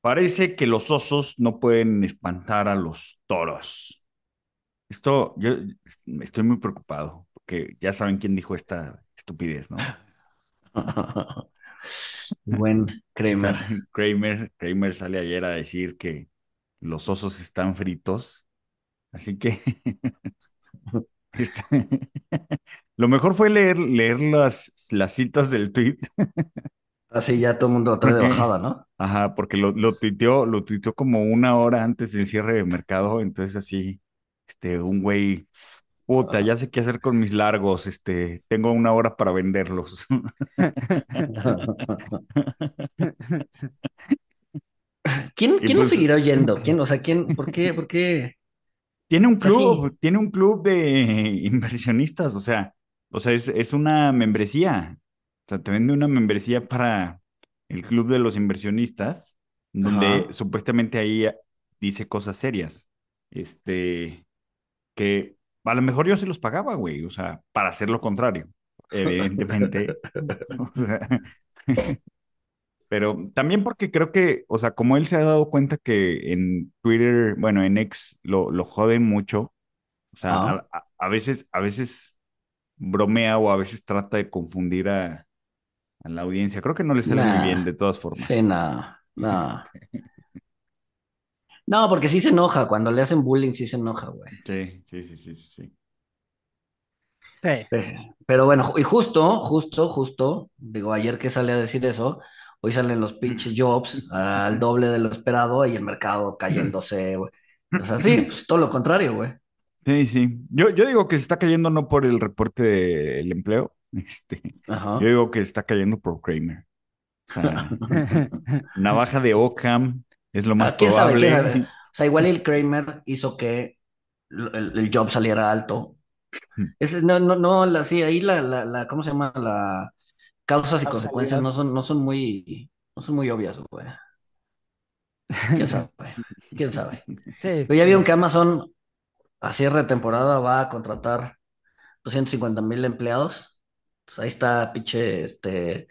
Parece que los osos no pueden espantar a los toros. Esto, yo estoy muy preocupado, porque ya saben quién dijo esta estupidez, ¿no? Buen Kramer. Kramer, Kramer sale ayer a decir que los osos están fritos, así que lo mejor fue leer, leer las, las citas del tweet. Así ya todo el mundo trae de bajada, ¿no? Ajá, porque lo, lo tuiteó, lo tuiteó como una hora antes del cierre de mercado, entonces así, este, un güey, puta, ya sé qué hacer con mis largos, este, tengo una hora para venderlos. ¿Quién, quién nos pues- seguirá oyendo? ¿Quién, o sea, quién, por qué, por qué? Tiene un O sea, club, tiene un club de inversionistas, o sea, o sea, es, es una membresía. O sea, te vende una membresía para el club de los inversionistas, donde Ajá. supuestamente ahí dice cosas serias. Este, que a lo mejor yo se los pagaba, güey, o sea, para hacer lo contrario, evidentemente. O sea, Pero también porque creo que, o sea, como él se ha dado cuenta que en Twitter, bueno, en X lo, lo joden mucho, o sea, a- a veces, a veces bromea o a veces trata de confundir a, a la audiencia. Creo que no le sale muy bien de todas formas. Sí, no, no. No, porque sí se enoja, cuando le hacen bullying sí se enoja, güey. Sí, sí, sí, sí, sí. sí. Sí. Pe- Pero bueno, y justo, justo, justo, digo, ayer que sale a decir eso, hoy salen los pinches jobs al doble de lo esperado y el mercado cayéndose, güey. O sea, sí, pues todo lo contrario, güey. Sí, sí. Yo, yo digo que se está cayendo no por el reporte del empleo, este, Ajá. yo digo que está cayendo por Kramer. O sea, navaja de Ockham es lo más Ah, sabe, quién probable. sabe. O sea, igual el Kramer hizo que el, el- job saliera alto. Ese, no, no, no, la, sí, ahí la, la, la, ¿cómo se llama? La causas y consecuencias no son, no son muy, no son muy obvias, güey. Quién sabe, quién sabe. Sí. Pero ya vieron que Amazon a cierre de temporada va a contratar 250 mil empleados. Pues ahí está, pinche, este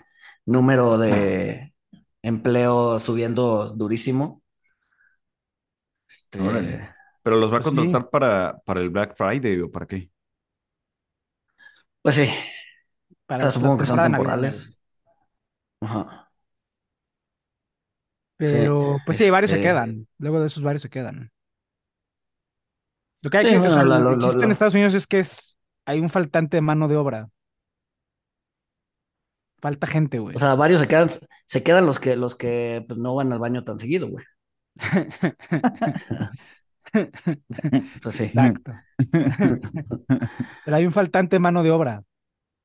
número de empleo subiendo durísimo. Este, Órale. Pero los va a Pues sí. contratar para, para el Black Friday o para qué? pues sí, Para o sea, supongo que son temporales. Ajá. Pero, Sí, pues sí, varios se este- quedan. Luego de esos varios se quedan. Lo que hay Sí, que, o bueno, sea, la- lo lo- que lo- existe en Estados Unidos es que es, hay un faltante de mano de obra. Falta gente, güey. O sea, varios se quedan, se quedan los que, los que pues, no van al baño tan seguido, güey. Pues sí. Exacto. Pero hay un faltante de mano de obra.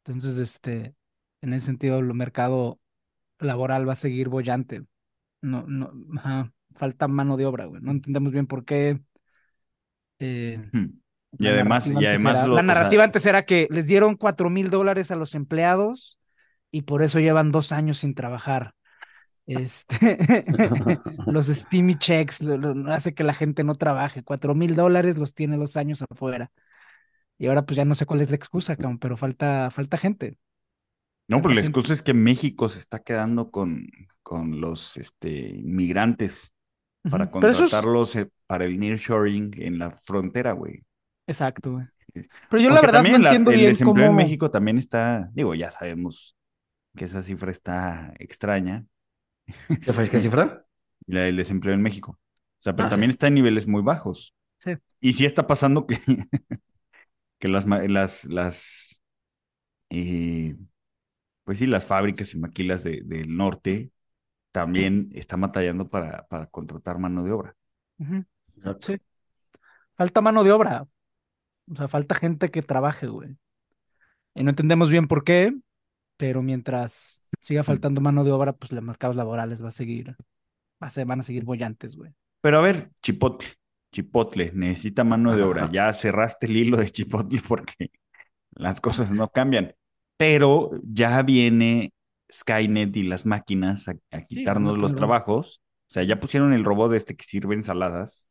Entonces, este, en ese sentido, el mercado laboral va a seguir bollante. No, no, ajá, falta mano de obra, güey. No entendemos bien por qué. eh, Y además, y además era- lo- la o sea, narrativa antes era que les dieron cuatro mil dólares a los empleados y por eso llevan dos años sin trabajar. Este, los Steamy checks lo- lo- hace que la gente no trabaje. Cuatro mil dólares los tiene los años afuera. Y ahora pues ya no sé cuál es la excusa, pero falta, falta gente. No, pero la excusa es que México se está quedando con, con los este, inmigrantes para es- contratarlos eh, para el nearshoring en la frontera, güey. Exacto, güey. Pero yo la verdad no la- entiendo el bien desempleo en. México también está, digo, ya sabemos que esa cifra está extraña. ¿Qué fue? ¿Qué cifra? y la del desempleo en México. O sea, pero Ah, sí. también está en niveles muy bajos. Sí. Y sí está pasando que, que las, las, las, eh, pues sí, las fábricas y maquilas de- del norte también están batallando para, para contratar mano de obra. Sí. Falta mano de obra. O sea, falta gente que trabaje, güey. Y no entendemos bien por qué, pero mientras siga faltando mano de obra, pues los mercados laborales va a seguir, va a ser- van a seguir bollantes, güey. Pero a ver, Chipotle, Chipotle, necesita mano de obra. Ya cerraste el hilo de Chipotle porque las cosas no cambian. Pero ya viene Skynet y las máquinas a, a quitarnos los trabajos. O sea, ya pusieron el robot este que sirve ensaladas.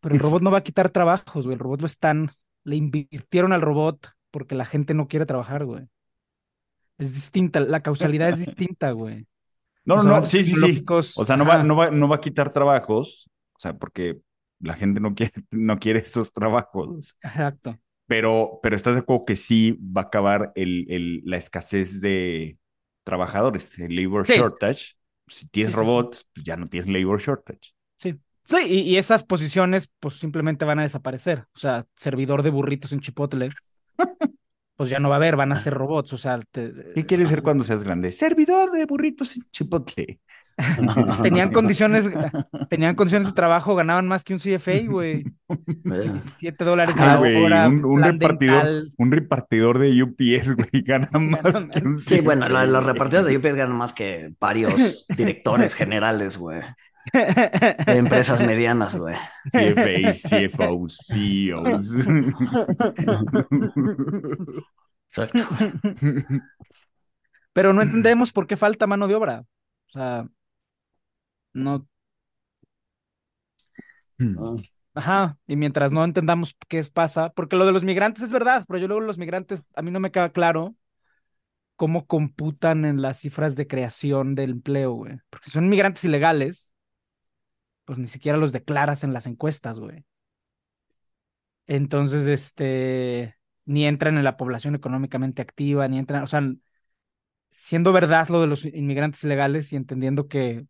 Pero el robot no va a quitar trabajos, güey. El robot lo están, le invirtieron al robot porque la gente no quiere trabajar, güey. Es distinta, la causalidad es distinta, güey. No, no, no, sí, sí, sí. O sea, no va, no va, no va a quitar trabajos. O sea, porque la gente no quiere, no quiere estos trabajos. Exacto. Pero, pero estás de acuerdo que sí va a acabar el, el- la escasez de trabajadores, el labor Sí. shortage. Si tienes Sí, sí, sí. robots, pues ya no tienes labor shortage. Sí. Sí, y, y esas posiciones, pues simplemente van a desaparecer. O sea, servidor de burritos en Chipotle, pues ya no va a haber, van a ser robots. O sea, te- ¿Qué quieres ser cuando seas grande? Servidor de burritos en Chipotle. tenían condiciones, tenían condiciones de trabajo, ganaban más que un CFA, güey. Eh, 17 dólares Ah, la hora, un, repartidor, dental. un repartidor de UPS, güey, gana más que un Sí, bueno, CFA, lo- los repartidores de UPS ganan más que varios directores generales, güey. De empresas medianas, güey. CFA, CFOs, CEOs. Exacto. Pero no entendemos por qué falta mano de obra. O sea, no, Ah, Ajá, y mientras no entendamos qué pasa, porque lo de los migrantes es verdad, pero yo luego los migrantes, a mí no me queda claro cómo computan en las cifras de creación del empleo, güey. Porque si son migrantes ilegales, pues ni siquiera los declaras en las encuestas, güey. Entonces, este, ni entran en la población económicamente activa, ni entran, o sea, siendo verdad lo de los inmigrantes ilegales y entendiendo que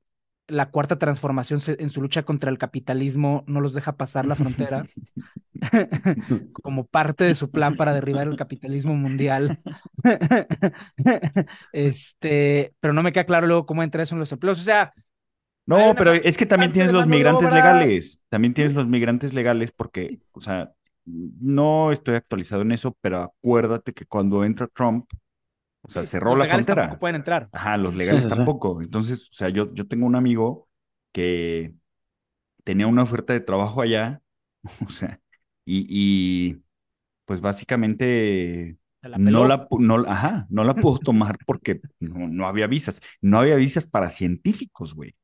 la cuarta transformación en su lucha contra el capitalismo no los deja pasar la frontera como parte de su plan para derribar el capitalismo mundial. Este, pero no me queda claro luego cómo entra eso en los empleos. O sea, No, una pero es que también tienes los migrantes legales. También tienes los migrantes legales porque, o sea, no estoy actualizado en eso, pero acuérdate que cuando entra Trump, o sea, sí, cerró los la legales frontera. tampoco pueden entrar. Ajá, los legales sí, sí. tampoco. Entonces, o sea, yo, yo tengo un amigo que tenía una oferta de trabajo allá, o sea, y, y pues básicamente la no la, no, ajá, no la pudo tomar porque no, no había visas. No había visas para científicos, güey.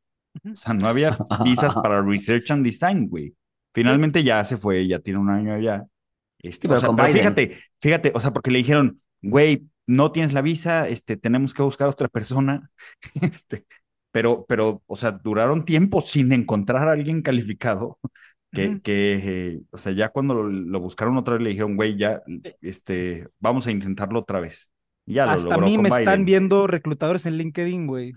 O sea, no había visas para research and design, güey. Finalmente ya se fue, ya tiene un año allá. Este, Sí, o pero sea, con pero Biden. fíjate, fíjate, o sea, porque le dijeron, güey, no tienes la visa, este, tenemos que buscar a otra persona. Este, pero, pero, o sea, duraron tiempo sin encontrar a alguien calificado. Que, que eh, o sea, ya cuando lo, lo buscaron otra vez le dijeron, güey, ya, este, vamos a intentarlo otra vez. Y ya lo Hasta a mí me están viendo reclutadores en LinkedIn, güey.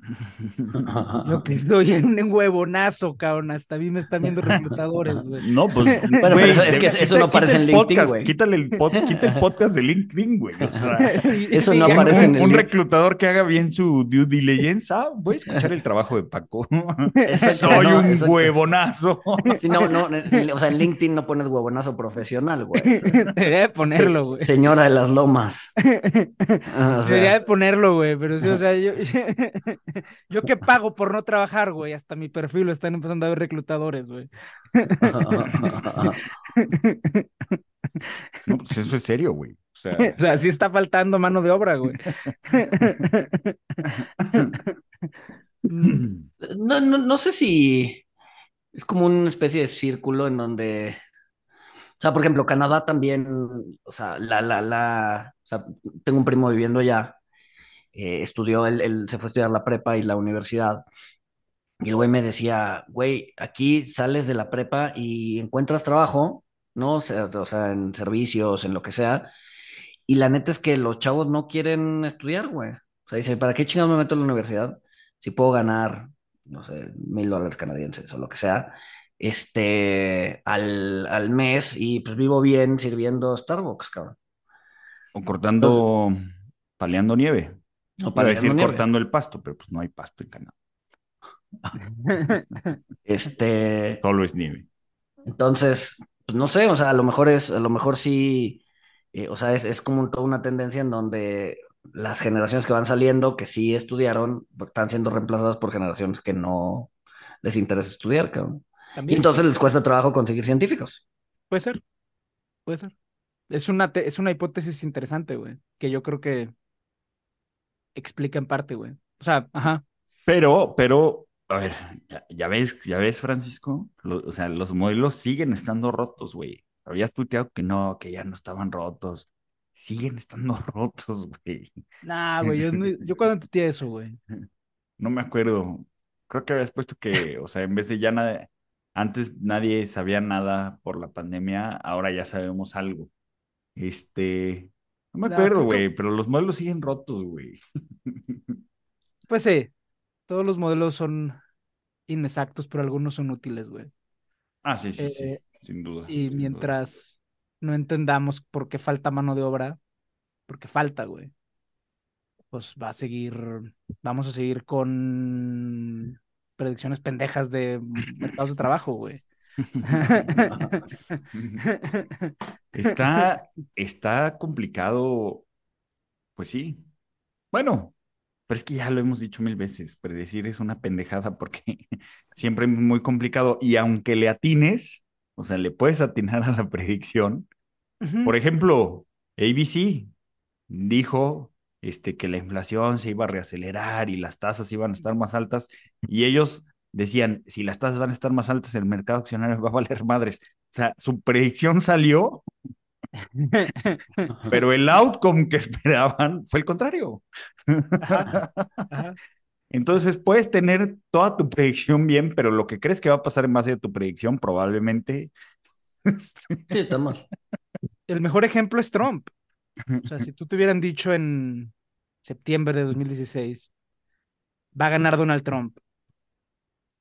Yo que estoy en un huevonazo, cabrón. Hasta a mí me están viendo reclutadores, güey. No, pues, pero güey, eso- es que eso quita- no aparece en LinkedIn, podcast, güey. Quítale el, pod- quita el podcast de LinkedIn, güey. O sea, Eso no ya un, aparece en un- el un reclutador que haga bien su due diligence. Ah, voy a escuchar el trabajo de Paco. Exacto, Soy no, un exacto. huevonazo. Sí, no, no, o sea, en LinkedIn no pones huevonazo profesional, güey. Debería de ponerlo, güey. Señora de las lomas. O sea, Debería de ponerlo, güey, pero sí, o sea, yo, yo que pago por no trabajar, güey, hasta mi perfil lo están empezando a ver reclutadores, güey. No, pues eso es serio, güey. O sea, O sea, sí está faltando mano de obra, güey. No, no, no sé si es como una especie de círculo en donde, sea, por ejemplo, Canadá también, o sea, la, la, la, o sea, tengo un primo viviendo allá, eh, estudió, él, él se fue a estudiar la prepa y la universidad, y el güey me decía, güey, aquí sales de la prepa y encuentras trabajo, ¿no? O sea, en servicios, en lo que sea, y la neta es que los chavos no quieren estudiar, güey. O sea, dice, ¿para qué chingados me meto en la universidad si puedo ganar no sé, mil dólares canadienses o lo que sea, este, al, al mes y pues vivo bien sirviendo Starbucks, cabrón. O cortando, paleando nieve. O para decir cortando el pasto, pero pues no hay pasto en Canadá. Este, Solo es nieve. entonces, pues no sé, o sea, a lo mejor es, a lo mejor sí, eh, o sea, es, es como un- toda una tendencia en donde las generaciones que van saliendo, que sí estudiaron, están siendo reemplazadas por generaciones que no les interesa estudiar, cabrón. Y entonces les cuesta trabajo conseguir científicos. puede ser, puede ser. Es una, te- es una hipótesis interesante, güey, que yo creo que explica en parte, güey. O sea, ajá. Pero, pero, a ver, ya, ya ves, ya ves, Francisco, Lo- o sea, los modelos siguen estando rotos, güey. Habías tuiteado que no, que ya no estaban rotos. Siguen estando rotos, güey. Nah, güey, yo, yo cuando tuiteé eso, güey. No me acuerdo. Creo que habías puesto que, o sea, en vez de ya nada, antes nadie sabía nada por la pandemia, ahora ya sabemos algo. Este, no me acuerdo, güey, pero los modelos siguen rotos, güey. Pues sí, todos los modelos son inexactos, pero algunos son útiles, güey. Ah, sí, sí, sí, Eh, sin duda. Y sin duda. mientras no entendamos por qué falta mano de obra, porque falta, güey, pues va a seguir, vamos a seguir con predicciones pendejas de mercados de trabajo, güey. Está, está complicado, pues sí. Bueno, pero es que ya lo hemos dicho mil veces, predecir es una pendejada porque siempre es muy complicado y aunque le atines, o sea, le puedes atinar a la predicción. Por ejemplo, ABC dijo este, que la inflación se iba a reacelerar y las tasas iban a estar más altas y ellos decían, si las tasas van a estar más altas, el mercado accionario va a valer madres. O sea, su predicción salió, pero el outcome que esperaban fue el contrario. Ajá, ajá. Entonces puedes tener toda tu predicción bien, pero lo que crees que va a pasar en base a tu predicción probablemente... Sí, está mal. El mejor ejemplo es Trump. O sea, si tú te hubieran dicho en septiembre de 2016, va a ganar Donald Trump,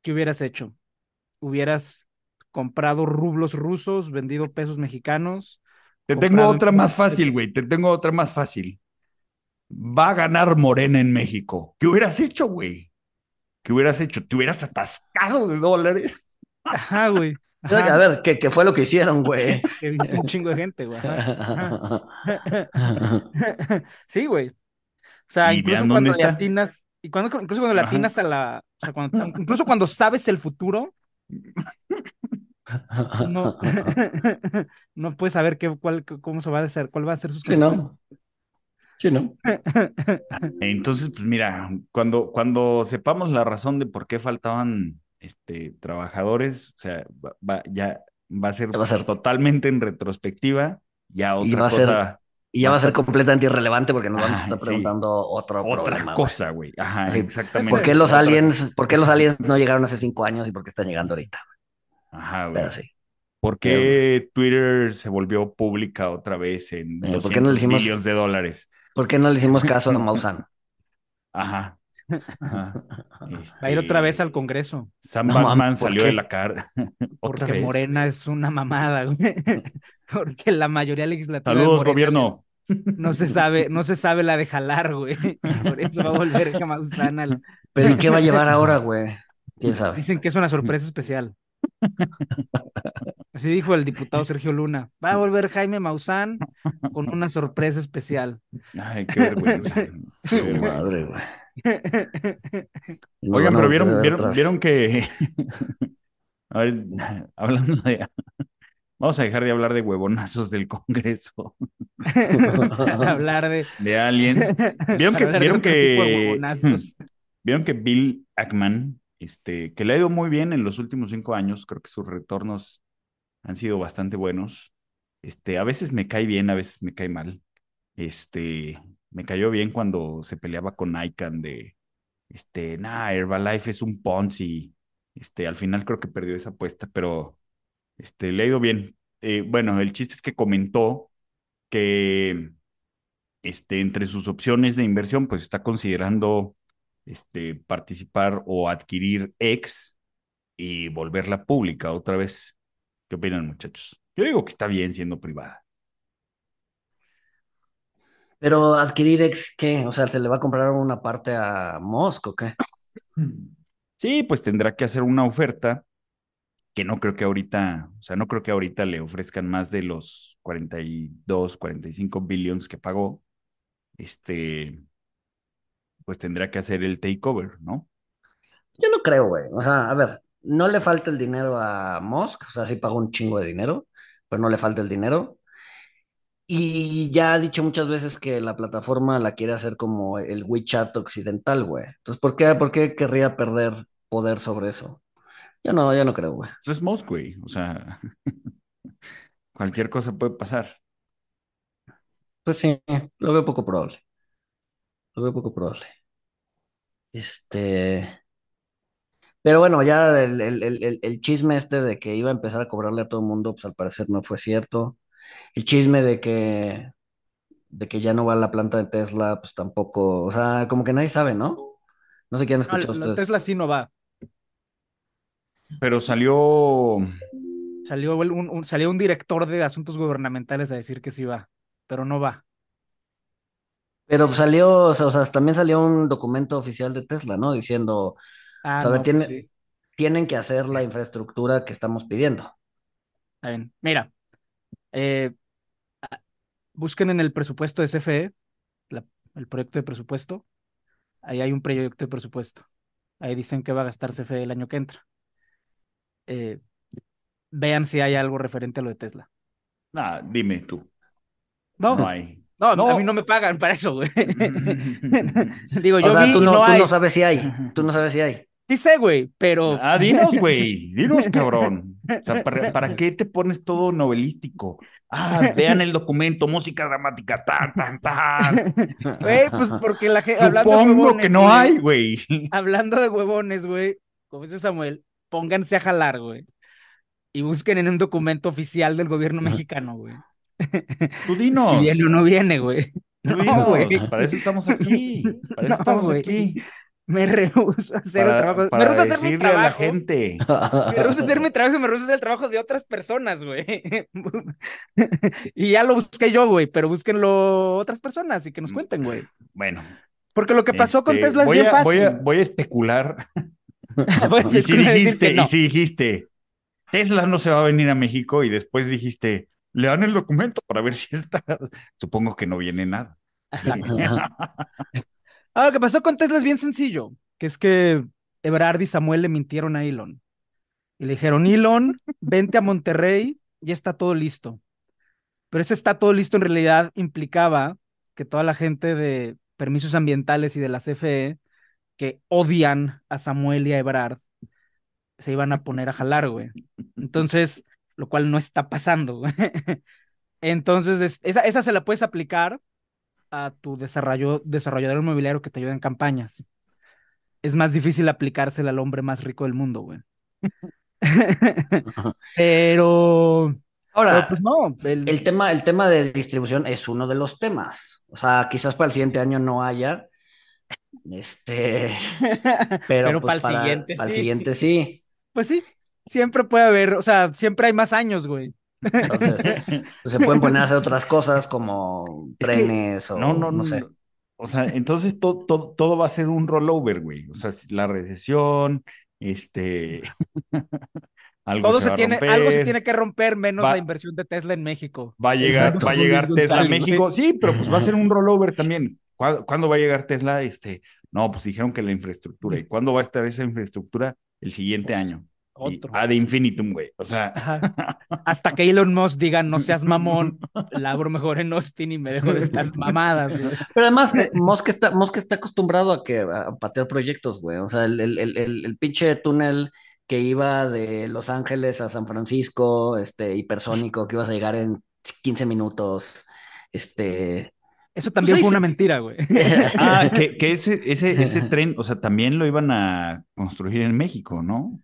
¿qué hubieras hecho? ¿Hubieras comprado rublos rusos, vendido pesos mexicanos? Te tengo otra en- más fácil, güey. Te tengo otra más fácil. Va a ganar Morena en México. ¿Qué hubieras hecho, güey? ¿Qué hubieras hecho? ¿Te hubieras atascado de dólares? Ajá, güey. A ver, ¿qué, qué fue lo que hicieron, güey? que dice un chingo de gente, güey. ajá. Sí, güey. O sea, Y incluso cuando le atinas, y cuando, incluso cuando le atinas a la, o sea, cuando, incluso cuando sabes el futuro, no, no puedes saber qué, cuál, cómo se va a hacer, cuál va a ser su Sí, ¿no? Sí, ¿no? Entonces, pues mira, cuando, cuando sepamos la razón de por qué faltaban este, trabajadores, o sea, va, va- ya va a ser, va a ser. totalmente en retrospectiva, ya Y otra va a ser cosa, Y ya va a ser completamente irrelevante porque nos vamos a estar sí. preguntando otro otra problema, cosa, güey. Ajá, Así, exactamente. ¿Por qué los Otra- aliens, por qué los aliens no llegaron hace cinco años y por qué están llegando ahorita? Ajá, güey. Pero sí. ¿Por qué Twitter se volvió pública otra vez en ¿por qué no le 200 hicimos- billones de dólares? ¿Por qué no le hicimos caso a Maussan? Ajá. Va a ir otra Este, vez al Congreso, Sam No ¿por salió de la cara. Porque vez. Morena es una mamada, güey. Porque la mayoría legislativa de Saludos, Morena gobierno. no se sabe, no se sabe la de jalar, güey. Por eso va a volver Maussan al... ¿Pero y qué va a llevar ahora, güey? ¿Quién sabe? Dicen que es una sorpresa especial. Así dijo el diputado Sergio Luna. Va a volver Jaime Maussan con una sorpresa especial. Ay, qué vergüenza. Qué Su madre, güey. Oigan, pero vieron, vieron, vieron que. A ver, hablando de. Vamos a dejar de hablar de huevonazos del Congreso, Hablar de. de aliens. ¿Vieron que, vieron que, vieron que Bill Ackman, este, que le ha ido muy bien en los últimos cinco años, creo que sus retornos han sido bastante buenos. Este, a veces me cae bien, a veces me cae mal. Este, me cayó bien cuando se peleaba con ICANN de, este, nah, Herbalife es un Ponzi. Este, al final creo que perdió esa apuesta, pero este, le ha ido bien. Eh, bueno, el chiste es que comentó que este, entre sus opciones de inversión, pues está considerando este, participar o adquirir X y volverla pública otra vez. ¿Qué opinan, muchachos? Yo digo que está bien siendo privada. Pero adquirir ex, ¿qué? O sea, ¿se le va a comprar una parte a Musk o qué? Sí, pues tendrá que hacer una oferta que no creo que ahorita, o sea, no creo que ahorita le ofrezcan más de los 42, 45 billones que pagó. Este, pues tendrá que hacer el takeover, ¿no? Yo no creo, güey. O sea, a ver, no le falta el dinero a Musk, o sea, sí pagó un chingo de dinero, pero no le falta el dinero. Y ya ha dicho muchas veces que la plataforma la quiere hacer como el WeChat occidental, güey. Entonces, ¿por qué, por qué querría perder poder sobre eso? Yo no, yo no creo, güey. Eso es Musk, güey. O sea, cualquier cosa puede pasar. Pues sí, lo veo poco probable. Lo veo poco probable. Este. Pero bueno, ya el, el- el- el chisme este de que iba a empezar a cobrarle a todo el mundo, pues al parecer no fue cierto. El chisme de que, de que ya no va a la planta de Tesla, pues tampoco. O sea, como que nadie sabe, ¿no? No sé qué han escuchado ustedes. Tesla sí no va. Pero salió, Salió un, un- salió un director de asuntos gubernamentales a decir que sí va, pero no va. Pero salió, o sea, o sea, también salió un documento oficial de Tesla, ¿no? Diciendo, Ah, a ver, no, tiene- pues sí. tienen que hacer la infraestructura que estamos pidiendo. Está bien. Mira, eh, a- busquen en el presupuesto de CFE, la- el proyecto de presupuesto. Ahí hay un proyecto de presupuesto. Ahí dicen que va a gastar CFE el año que entra. Eh, vean si hay algo referente a lo de Tesla. ah, dime tú, No, no hay. no, a No. mí no me pagan para eso, güey. Digo, O yo sea, vi tú y no, no tú hay. no sabes si hay, tú no sabes si hay. Sí sé, güey, pero Ah, dinos, güey, dinos, cabrón. O sea, ¿para, para qué te pones todo novelístico? Ah, vean el documento, música dramática, tan, tan, tan. Güey, pues porque la gente, hablando de Supongo que no hay, güey. Hablando de huevones, güey, como dice Samuel, pónganse a jalar, güey. Y busquen en un documento oficial del gobierno mexicano, güey. Tú dinos. Si viene o no viene, güey. No, güey. para eso estamos aquí. Para eso No, estamos aquí. Me rehuso a hacer el Para, trabajo. Me rehuso a hacer mi a la trabajo. gente. Me rehuso a hacer mi trabajo y me rehuso a hacer el trabajo de otras personas, güey. y ya lo busqué yo, güey, pero búsquenlo otras personas y que nos cuenten, güey. Bueno. Porque lo que pasó con este, Tesla es bien a, fácil. Voy a, voy a especular. Pues, Y si dijiste, no. y si dijiste, Tesla no se va a venir a México y después dijiste, le dan el documento para ver si está. Supongo que no viene nada. Exacto. Ah, lo que pasó con Tesla es bien sencillo, que es que Ebrard y Samuel le mintieron a Elon. Y le dijeron, Elon, vente a Monterrey, ya está todo listo. Pero ese está todo listo en realidad implicaba que toda la gente de permisos ambientales y de la CFE que odian a Samuel y a Ebrard se iban a poner a jalar, güey. Entonces, lo cual no está pasando, güey. Entonces, es- esa, esa se la puedes aplicar a tu desarrollo, desarrollador inmobiliario que te ayuda en campañas. Es más difícil aplicársela al hombre más rico del mundo, güey. Pero, pero, Ahora, pues no, el- el tema, el tema de distribución es uno de los temas. O sea, quizás para el siguiente año no haya. Este, pero, pero pues para el siguiente para el sí. siguiente sí. Pues sí, siempre puede haber, o sea, siempre hay más años, güey. Entonces, pues, se pueden poner a hacer otras cosas como Es que- trenes o No, no, no sé. O sea, entonces todo, todo, todo va a ser un rollover, güey. O sea, la recesión, este. algo Todo se se va a tiene, algo se tiene que romper menos Va- la inversión de Tesla en México. Va a llegar, Exacto, va a llegar Luis Tesla a México. Sí, pero pues va a ser un rollover también. ¿Cuándo, cuándo va a llegar Tesla? Este, no, pues dijeron que la infraestructura. ¿Y cuándo va a estar esa infraestructura? El siguiente año. Otro. ad infinitum, güey. O sea, Ajá. Hasta que Elon Musk diga, no seas mamón, labro mejor en Austin y me dejo de estas mamadas, güey. Pero además, eh, Musk está, Musk está acostumbrado a que a patear proyectos, güey. O sea, el, el, el, el, el pinche túnel que iba de Los Ángeles a San Francisco, este, hipersónico, que ibas a llegar en 15 minutos. Este. Eso también Pues ahí fue una mentira, güey. ah, que, que ese, ese, ese tren, o sea, también lo iban a construir en México, ¿no?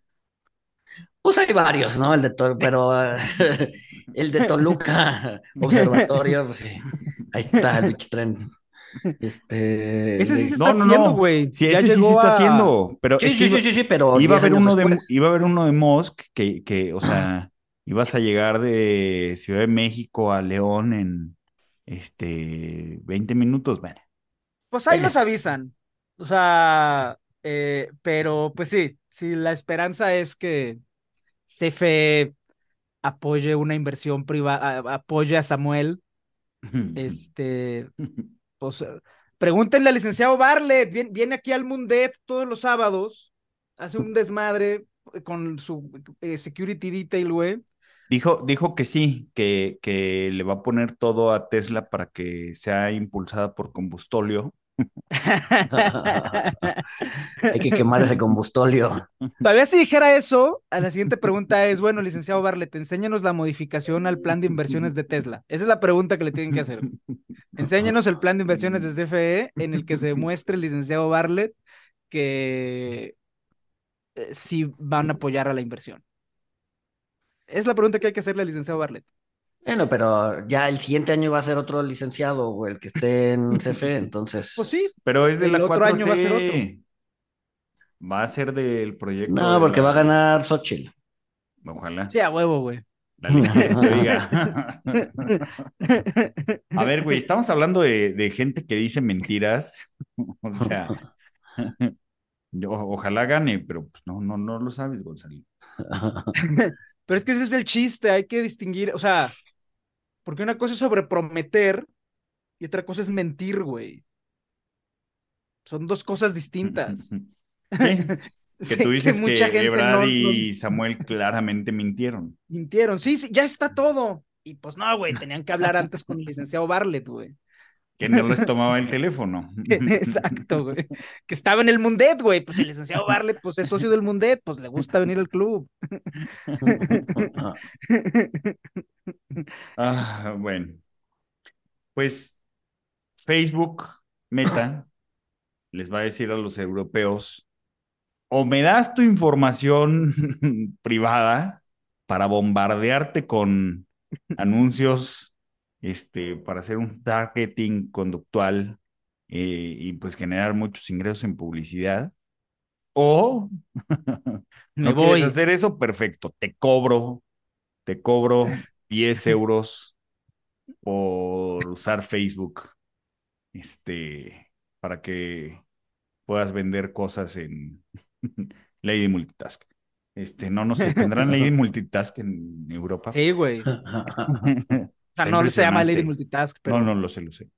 Pues hay varios, ¿no? El de Tol- pero el de Toluca Observatorio, pues sí. Ahí está el pinche tren. Este. Ese sí se No, está no, haciendo, no. güey. Sí, Ya ese sí se llegó está a- haciendo. Pero Sí, sí, iba, sí, sí, sí, pero iba a 10 haber uno de, iba a haber uno de Musk que, que, o sea, ibas a llegar de Ciudad de México a León en este 20 minutos. Bueno, Pues ahí nos avisan. O sea, eh, pero pues sí, sí, la esperanza es que CFE apoye una inversión privada, apoye a Samuel. Este, pues pregúntenle al licenciado viene, viene aquí al Mundet todos los sábados, hace un desmadre con su eh, security detail, güey. Dijo, dijo que sí, que, que le va a poner todo a Tesla para que sea impulsada por combustóleo. Hay que quemar ese combustóleo. Todavía si dijera eso, a la siguiente pregunta es, bueno, licenciado Bartlett, enséñanos la modificación al plan de inversiones de Tesla. Esa es la pregunta que le tienen que hacer. Enséñanos el plan de inversiones de CFE en el que se demuestre el licenciado Bartlett que eh, sí van a apoyar a la inversión. Es la pregunta que hay que hacerle al licenciado Bartlett. Bueno, pero ya el siguiente año va a ser otro licenciado o el que esté en CFE, entonces. Pues sí, Pero es de El la otro año va a ser 4T. Va a ser del proyecto. No, de porque la- va a ganar Xochitl. Ojalá. sí, a huevo, güey. La te diga. A ver, güey, estamos hablando de, de gente que dice mentiras. O sea, yo, ojalá gane, pero pues no, no, no lo sabes, Gonzalo. Pero es que ese es el chiste, hay que distinguir, o sea, porque una cosa es sobreprometer y otra cosa es mentir, güey. Son dos cosas distintas. Sí, que tú dices que, mucha gente no- no y Samuel claramente mintieron. mintieron. Sí, sí, ya está todo. Y pues no, güey, tenían que hablar antes con el licenciado Bartlett, güey. Que no les tomaba el teléfono. Exacto, güey. Que estaba en el Mundet, güey. Pues el licenciado Bartlett, pues es socio del Mundet, pues le gusta venir al club. Ah, bueno. Pues Facebook, Meta, les va a decir a los europeos, o me das tu información privada para bombardearte con anuncios, este, para hacer un targeting conductual eh, y pues generar muchos ingresos en publicidad, o no voy. quieres hacer eso, perfecto, te cobro, te cobro 10 euros por usar Facebook, este, para que puedas vender cosas en Lady Multitask. Este, no, no sé, ¿tendrán Lady Multitask en Europa? Sí, güey. O sea, no se llama. Lady Multitask, pero No, no lo sé, lo sé.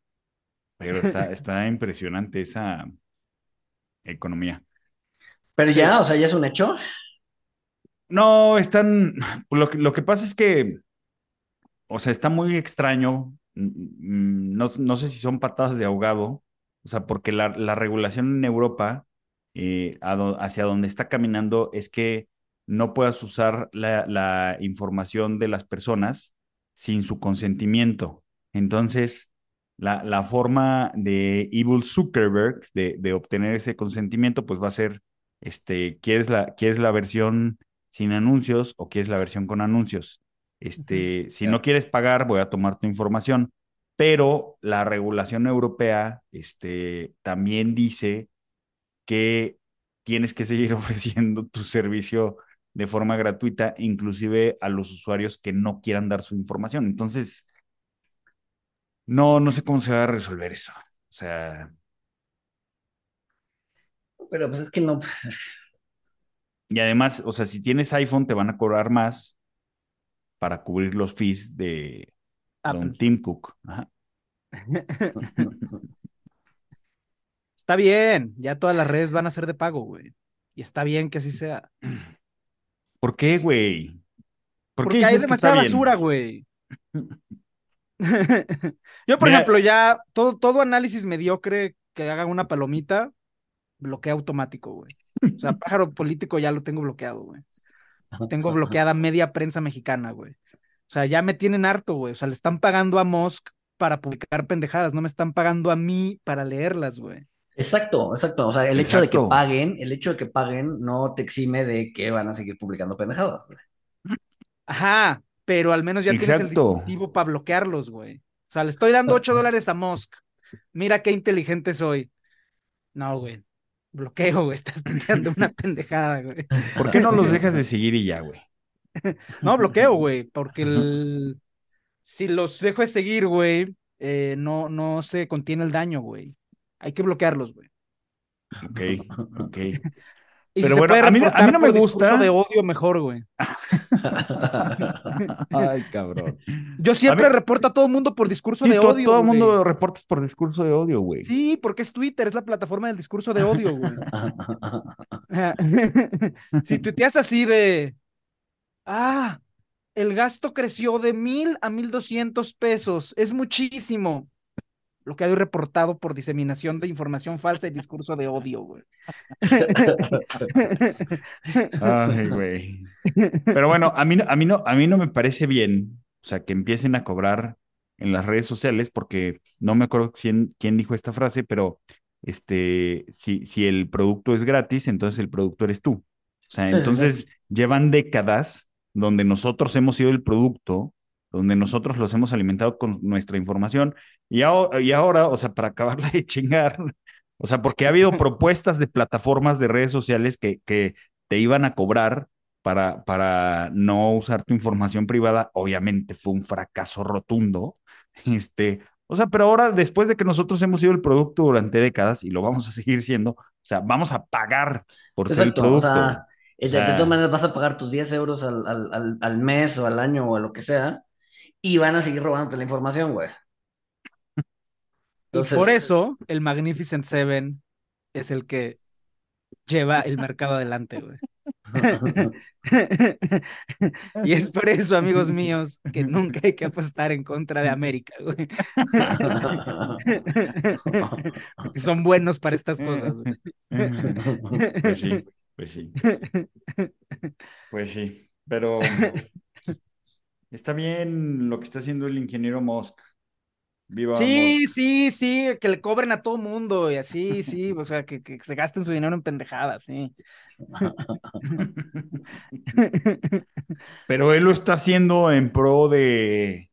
Pero está, está impresionante esa economía. Pero ya, o sea, ya es un hecho. No, están. Lo que, lo que pasa es que, o sea, está muy extraño. mm, mm, No, no sé si son patadas de ahogado, o sea, porque la, la regulación en Europa, eh, hacia donde está caminando, es que no puedas usar la, la información de las personas sin su consentimiento. Entonces, la, la forma de Evil Zuckerberg de, de obtener ese consentimiento, pues va a ser, este, ¿quieres la, quieres la versión sin anuncios o quieres la versión con anuncios? Este, si no quieres pagar, voy a tomar tu información, pero la regulación europea, este, también dice que tienes que seguir ofreciendo tu servicio de forma gratuita, inclusive a los usuarios que no quieran dar su información. Entonces, no, no sé cómo se va a resolver eso. O sea, Pero pues es que no. y además, o sea, si tienes iPhone, te van a cobrar más para cubrir los fees de Don. Tim Cook. Ajá. Está bien, ya todas las redes van a ser de pago, güey. Y está bien que así sea. ¿Por qué, güey? ¿Por Porque qué hay demasiada basura, güey. Yo, por Mira- ejemplo, ya todo, todo análisis mediocre que hagan una palomita, bloquea automático, güey. O sea, pájaro político ya lo tengo bloqueado, güey. Tengo bloqueada media prensa mexicana, güey. O sea, ya me tienen harto, güey. O sea, le están pagando a Musk para publicar pendejadas, no me están pagando a mí para leerlas, güey. Exacto, exacto. O sea, el hecho de que paguen, el hecho de que paguen no te exime de que van a seguir publicando pendejadas. güey. Ajá, pero al menos ya tienes el distintivo para bloquearlos, güey. O sea, le estoy dando 8 dólares a Musk. mira qué inteligente soy. No, güey. Bloqueo, güey. Estás tuiteando una pendejada, güey. ¿Por qué no los dejas de seguir y ya, güey? No, bloqueo, güey. Porque el... si los dejo de seguir, güey, eh, no, no se contiene el daño, güey. Hay que bloquearlos, güey. Ok, ok. Y Pero si bueno, a mí no- a mí reportar no me gusta. de odio, mejor, güey. Ay, cabrón. Yo siempre mí- reporto a todo el mundo por discurso Sí, de odio. todo el mundo reportas por discurso de odio, güey. Sí, porque es Twitter, es la plataforma del discurso de odio, güey. si tuiteas así de, ah, el gasto creció de mil a mil doscientos pesos, es muchísimo. Lo que hay reportado por diseminación de información falsa y discurso de odio, güey. Ay, güey. Pero bueno, a mí, no- a mí no, a mí no me parece bien, o sea, que empiecen a cobrar en las redes sociales, porque no me acuerdo quién, quién dijo esta frase, pero este, si, si el producto es gratis, entonces el producto eres tú. O sea, Sí, sí, sí. entonces llevan décadas donde nosotros hemos sido el producto, donde nosotros los hemos alimentado con nuestra información, y ahora, y ahora, o sea, para acabarla de chingar, o sea, porque ha habido propuestas de plataformas de redes sociales que, que te iban a cobrar para, para no usar tu información privada, obviamente fue un fracaso rotundo. Este, o sea, pero ahora, después de que nosotros hemos sido el producto durante décadas y lo vamos a seguir siendo, o sea, vamos a pagar por ser el Exacto, o producto. sea, de, de O sea- todas maneras vas a pagar tus 10 euros al, al, al, al mes o al año o a lo que sea, y van a seguir robándote la información, güey. y por eso el Magnificent Seven es el que lleva el mercado adelante, güey. y es por eso, amigos míos, que nunca hay que apostar en contra de América, güey. Porque son buenos para estas cosas, güey. Pues sí, pues sí. Pues sí, pero está bien lo que está haciendo el ingeniero Musk. Viva Sí, Musk. sí, sí, que le cobren a todo mundo y así, sí, o sea, que, que se gasten su dinero en pendejadas, sí. Pero él lo está haciendo en pro de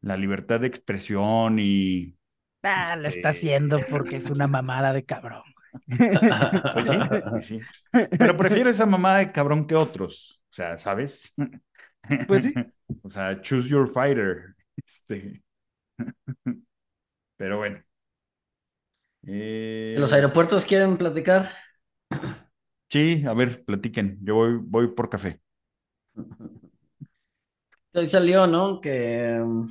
la libertad de expresión y Ah, lo está Este- haciendo porque es una mamada de cabrón. pues sí, pues sí. Pero prefiero esa mamada de cabrón que otros. O sea, ¿sabes? Pues sí. O sea, choose your fighter. Este. Pero bueno. Eh, ¿Los aeropuertos quieren platicar? Sí, a ver, platiquen. Yo voy, voy por café. Hoy salió, ¿no? Que um,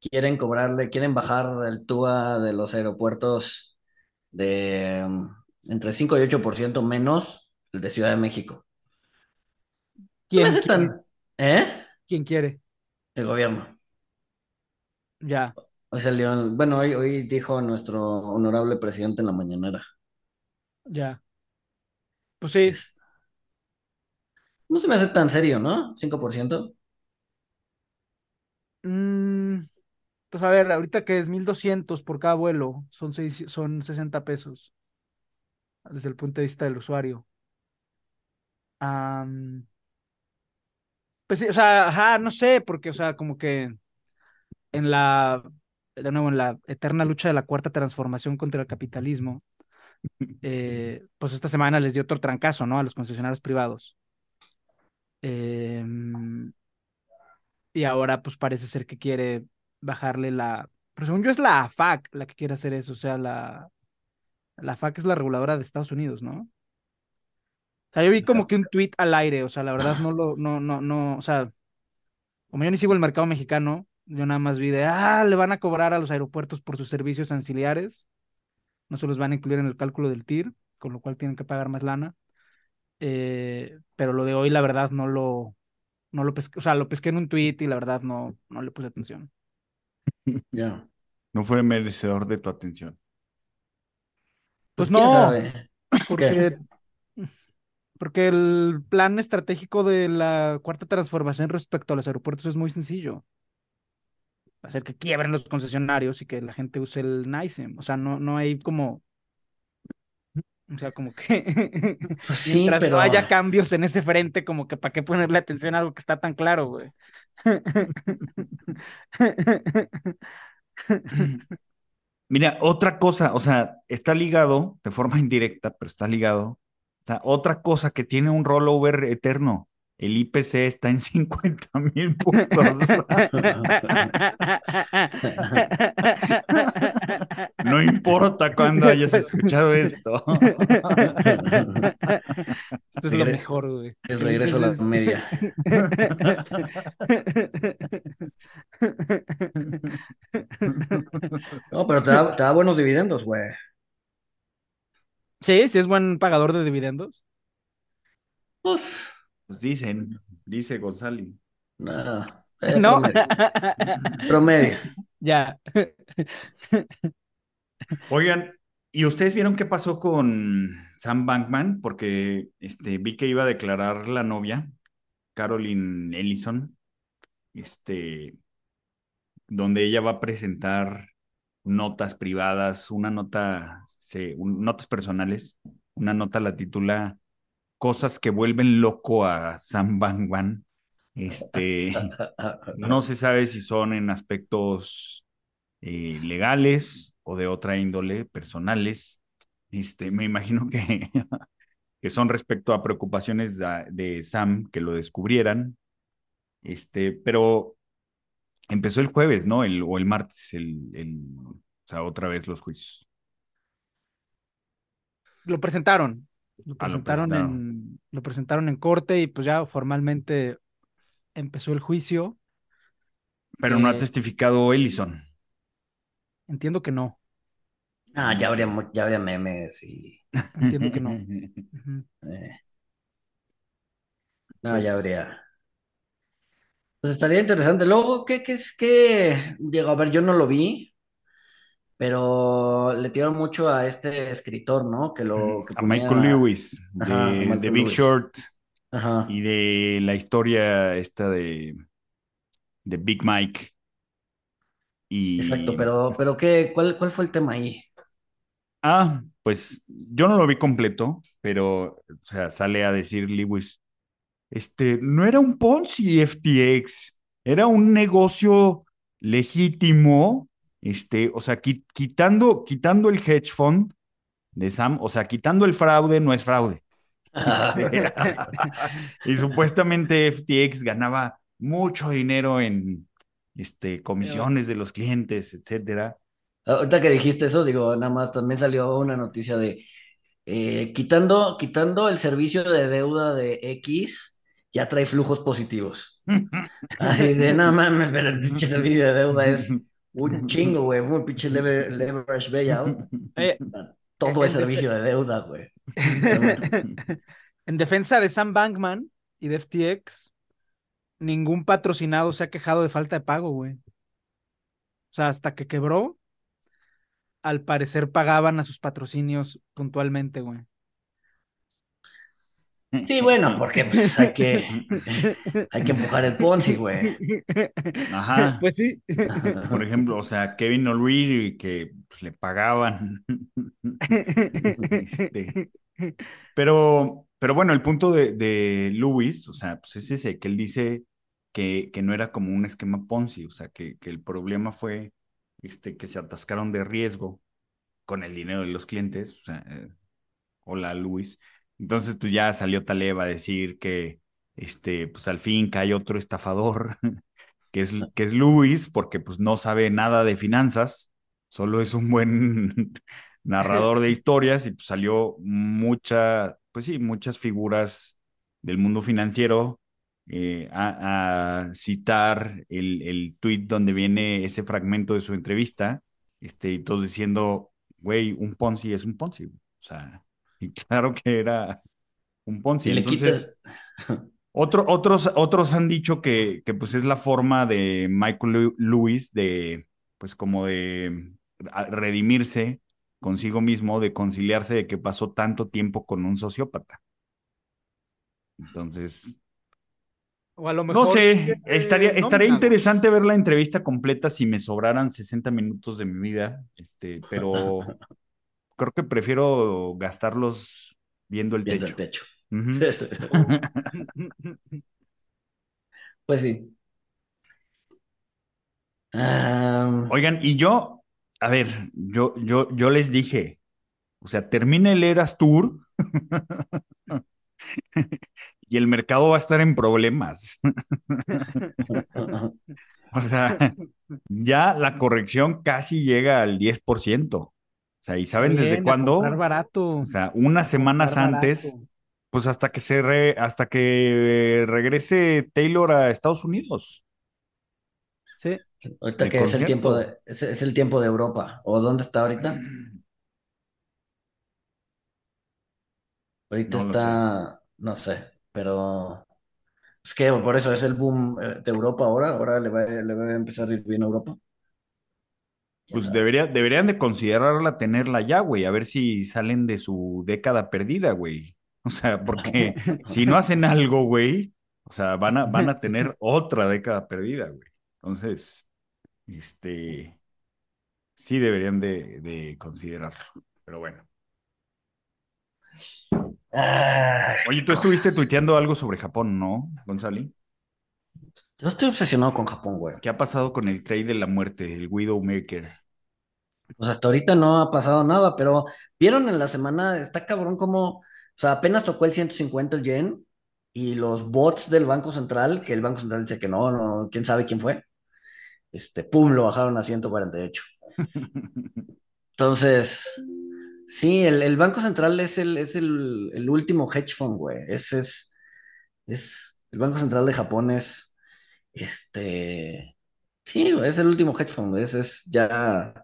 quieren cobrarle, quieren bajar el TUA de los aeropuertos de um, entre 5 y 8% menos el de Ciudad de México. No me ¿Quién, hace quiere? tan... ¿Eh? ¿Quién quiere? El gobierno. Ya, Hoy salió, bueno, hoy, hoy dijo nuestro honorable presidente en la mañanera. ya. Pues sí, Es- No se me hace tan serio, ¿no? 5%. mm, pues a ver, ahorita que es 1200 por cada vuelo, son, seis, son 60 pesos desde el punto de vista del usuario. Am, pues sí, o sea, ajá, no sé, porque, o sea, como que en la, de nuevo, en la eterna lucha de la cuarta transformación contra el capitalismo, eh, pues esta semana les dio otro trancazo, ¿no? A los concesionarios privados. Em, y ahora, pues parece ser que quiere bajarle la. Pero según yo, es la AFAC la que quiere hacer eso. O sea, la, la AFAC es la reguladora de Estados Unidos, ¿no? O sea, yo vi como que un tweet al aire. O sea, la verdad no lo. No, no, no. O sea, como yo ni sigo el mercado mexicano, yo nada más vi de. Ah, le van a cobrar a los aeropuertos por sus servicios anciliares. No se los van a incluir en el cálculo del TIR, con lo cual tienen que pagar más lana. Eh, pero lo de hoy, la verdad, no lo, no lo pesqué, o sea, lo pesqué en un tweet y la verdad no, no le puse atención. Ya. No fue merecedor de tu atención. Pues quién no, sabe. porque, porque el plan estratégico de la cuarta transformación respecto a los aeropuertos es muy sencillo. Hacer que quiebren los concesionarios y que la gente use el NICEM. O sea, no, no hay como. O sea, como que. Pues sí, Mientras pero no haya cambios en ese frente, como que para qué ponerle atención a algo que está tan claro, güey. Mira, otra cosa, o sea, está ligado de forma indirecta, pero está ligado. O sea, otra cosa que tiene un rollover eterno. El IPC está en 50 mil puntos. No importa cuándo hayas escuchado esto. Esto es lo mejor, güey. Es regreso a la media. No, pero te da, te da buenos dividendos, güey. Sí, sí es buen pagador de dividendos. Pues, Pues dicen, dice González. no. eh, ¿No? Promedio. Promedio. Ya. Oigan, ¿y ustedes vieron qué pasó con Sam Bankman? Porque este, vi que iba a declarar la novia, Caroline Ellison, este, donde ella va a presentar notas privadas, una nota, se- notas personales, una nota la titula Cosas que vuelven loco a Sam Bankman. Este, no se sabe si son en aspectos eh, legales o de otra índole, personales. Este, me imagino que, que son respecto a preocupaciones de Sam que lo descubrieran. Este, pero empezó el jueves, ¿no? El, o el martes, el, el, o sea, otra vez los juicios. Lo presentaron. Lo Ah, lo presentaron en, lo presentaron en corte y pues ya formalmente empezó el juicio. Pero no ha Eh, testificado Ellison. Entiendo que no. Ah, ya habría, ya habría memes y. Entiendo que no. Eh, no, Pues- ya habría. Pues estaría interesante. Luego, ¿qué, qué es que? Digo, a ver, yo no lo vi, pero le tiraron mucho a este escritor, ¿no? Que lo que a ponía- Michael Lewis de, Ajá, a Michael de Big Lewis. Short Ajá. y de la historia esta de, de Big Mike. Y, Exacto, pero, pero ¿qué, cuál, cuál fue el tema ahí? Ah, pues yo no lo vi completo, pero, o sea, sale a decir Lewis, este, no era un Ponzi FTX, era un negocio legítimo, este, o sea, qui- quitando, quitando el hedge fund de Sam, o sea, quitando el fraude, no es fraude. Este, y supuestamente FTX ganaba mucho dinero en, este, comisiones de los clientes, etcétera. Ahorita que dijiste eso, digo, nada más también salió una noticia de eh, quitando, quitando el servicio de deuda de X, ya trae flujos positivos. Así de, no mames, pero el pinche servicio de deuda es un chingo, güey, un pinche lever- leverage bailout. Eh, Todo en es servicio de deuda, güey. en defensa de Sam Bankman y de FTX, ningún patrocinado se ha quejado de falta de pago, güey. O sea, hasta que quebró, al parecer pagaban a sus patrocinios puntualmente, güey. Sí, bueno, porque pues, hay que, hay que empujar el Ponzi, güey. Ajá. Pues sí. Por ejemplo, o sea, Kevin O'Leary, que pues, le pagaban. Este, pero, pero bueno, el punto de, de Lewis, o sea, pues es ese, que él dice que, que no era como un esquema Ponzi, o sea, que, que el problema fue este, que se atascaron de riesgo con el dinero de los clientes. O sea, eh, hola Luis. Entonces, pues ya salió Taleb a decir que, este, pues al fin cae otro estafador, que es, que es Luis, porque pues no sabe nada de finanzas, solo es un buen narrador de historias y pues salió mucha, pues sí, muchas figuras del mundo financiero eh, a, a citar el, el tweet donde viene ese fragmento de su entrevista, este, y todos diciendo, güey, un Ponzi es un Ponzi. O sea, y claro que era un Ponzi. Le Entonces, quitas, otro, otros, otros han dicho que, que pues es la forma de Michael Lew- Lewis de, pues como de redimirse consigo mismo, de conciliarse de que pasó tanto tiempo con un sociópata. Entonces, O a lo no sé, sigue estaría, estaría interesante ver la entrevista completa si me sobraran 60 minutos de mi vida, este, pero creo que prefiero gastarlos viendo el viendo techo. el techo. Pues sí. Ah, Oigan, y yo, a ver, yo, yo, yo les dije, o sea, termina el Eras Tour y el mercado va a estar en problemas. o sea, ya la corrección casi llega al 10%. O sea, ¿y saben desde cuándo? barato. O sea, unas semanas antes, pues hasta que se re, hasta que regrese Taylor a Estados Unidos. Sí. Ahorita que es el tiempo de, es, es, el tiempo de Europa. ¿O dónde está ahorita? Ahorita no está, no sé, pero es que por eso es el boom eh, de Europa ahora. Ahora le va, le va a empezar a ir bien a Europa. Pues debería, deberían de considerarla tenerla ya, güey, a ver si salen de su década perdida, güey. O sea, porque si no hacen algo, güey, o sea, van a, van a tener otra década perdida, güey. Entonces, este, sí deberían de, de considerarlo, pero bueno. Oye, tú estuviste tuiteando algo sobre Japón, ¿no, Gonzalo? Yo estoy obsesionado con Japón, güey. ¿Qué ha pasado con el trade de la muerte, el Widowmaker? Pues hasta ahorita no ha pasado nada, pero vieron en la semana, está cabrón como, o sea, apenas tocó el 150 el yen y los bots del Banco Central, que el Banco Central dice que no, no, quién sabe quién fue, este, pum, lo bajaron a 148. Entonces, Sí, el, el, Banco Central es el, es el, el último hedge fund, güey. Ese es, es, el Banco Central de Japón es, este, sí, es el último hedge fund. Es ya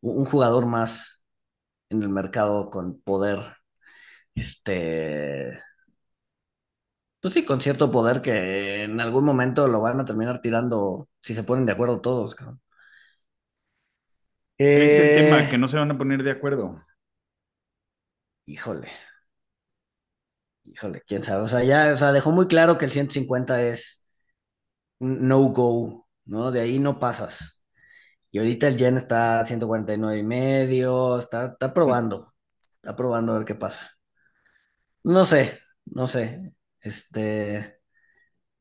un jugador más en el mercado con poder, este, pues sí, con cierto poder que en algún momento lo van a terminar tirando si se ponen de acuerdo todos, cabrón. Es el tema, que no se van a poner de acuerdo. Híjole. Híjole, quién sabe. O sea, ya, o sea, dejó muy claro que el 150 es no go, ¿no? De ahí no pasas. Y ahorita el yen está a 149 y medio, está, está probando, está probando a ver qué pasa. No sé, no sé. Este,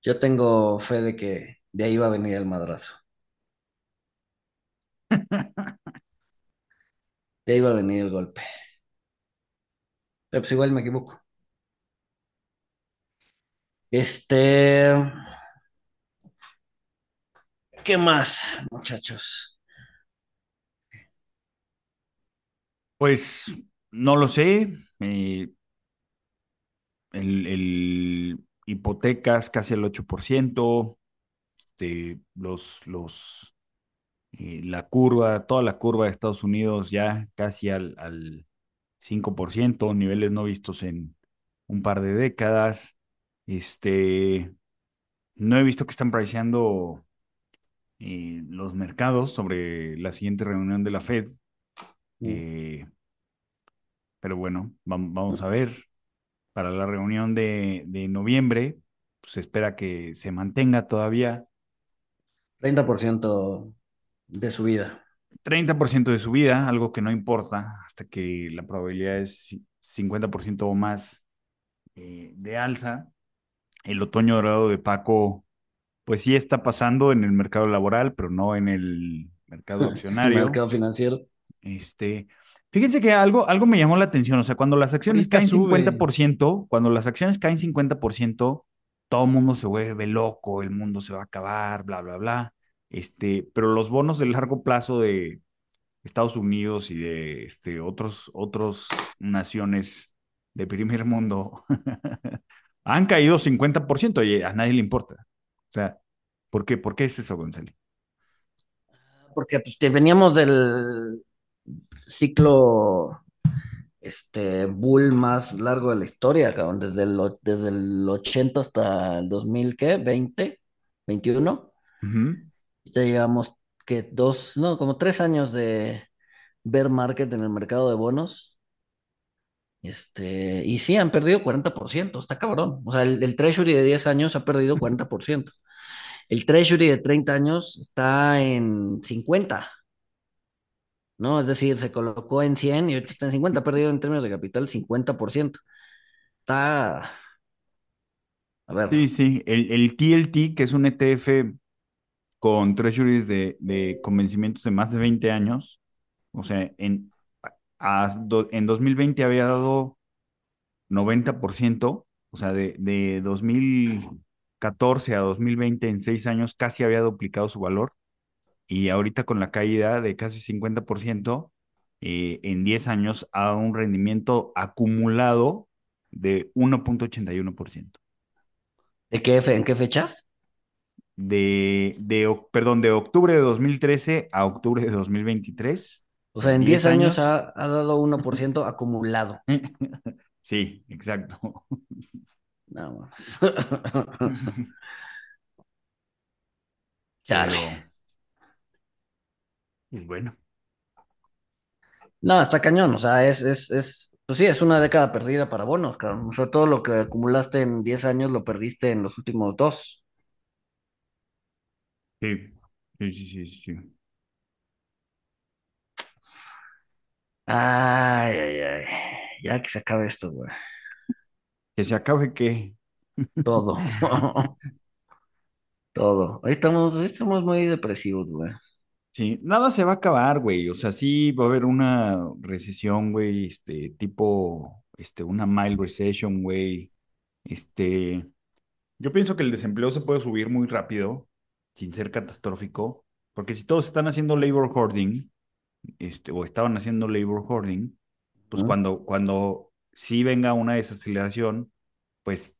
yo tengo fe de que de ahí va a venir el madrazo. De ahí va a venir el golpe. Pero pues igual me equivoco. Este. ¿Qué más, muchachos? Pues no lo sé. Eh, el, hipotecas casi el 8%. Este, los, los, eh, la curva, toda la curva de Estados Unidos ya casi al, al 5%, niveles no vistos en un par de décadas. Este, no he visto que están priceando eh, los mercados sobre la siguiente reunión de la Fed. Eh, pero bueno, vamos, vamos, a ver. Para la reunión de, de noviembre, pues se espera que se mantenga todavía. 30% de subida. 30% de subida, algo que no importa hasta que la probabilidad es 50% o más eh, de alza. El otoño dorado de Paco, pues sí está pasando en el mercado laboral, pero no en el mercado accionario. el mercado financiero. Este, fíjense que algo, algo me llamó la atención, o sea, cuando las acciones Ahorita caen sube. 50%, cuando las acciones caen 50%, todo el mundo se vuelve loco, el mundo se va a acabar, bla, bla, bla. Este, pero los bonos de largo plazo de Estados Unidos y de este, otros, otros naciones de primer mundo han caído 50% y a nadie le importa. O sea, ¿por qué? ¿Por qué es eso, Gonzalo? Porque pues, veníamos del ciclo este bull más largo de la historia, cabrón, desde el, desde el 80 hasta el 2000, ¿qué? ¿20? ¿21? Uh -huh. Ya llegamos que dos, no, como tres años de bear market en el mercado de bonos. Este, y sí, han perdido 40%, está cabrón. O sea, el, el Treasury de 10 años ha perdido 40%. El Treasury de 30 años está en 50. ¿No? Es decir, se colocó en 100 y ahorita está en 50, ha perdido en términos de capital 50%. Está... A ver. Sí, sí, el, el TLT, que es un ETF con treasuries de, de convencimientos de más de 20 años, O sea, en, a- do- en 2020 había dado 90%, o sea, de, de 2014 a 2020 en seis años casi había duplicado su valor y ahorita con la caída de casi 50%, eh, en 10 años ha dado un rendimiento acumulado de 1.81%. ¿De qué, en qué fechas? De, de, perdón, de octubre de 2013 a octubre de 2023. O sea, en 10 10 años años. ha, ha dado 1% acumulado. Sí, exacto. Nada más. Chale. pues bueno. No, está cañón. O sea, es, es, es, pues sí, es una década perdida para bonos, cabrón. O sea, todo lo que acumulaste en 10 años lo perdiste en los últimos dos. Sí, sí, sí, sí, sí. Ay, ay, ay. Ya que se acabe esto, güey. Que se acabe que. Todo. Todo. Hoy estamos, hoy estamos muy depresivos, güey. Sí, nada se va a acabar, güey. O sea, sí va a haber una recesión, güey, este, tipo, este, una mild recession, güey. Este, yo pienso que el desempleo se puede subir muy rápido, sin ser catastrófico, porque si todos están haciendo labor hoarding, este, o estaban haciendo labor hoarding, pues cuando, cuando sí venga una desaceleración, pues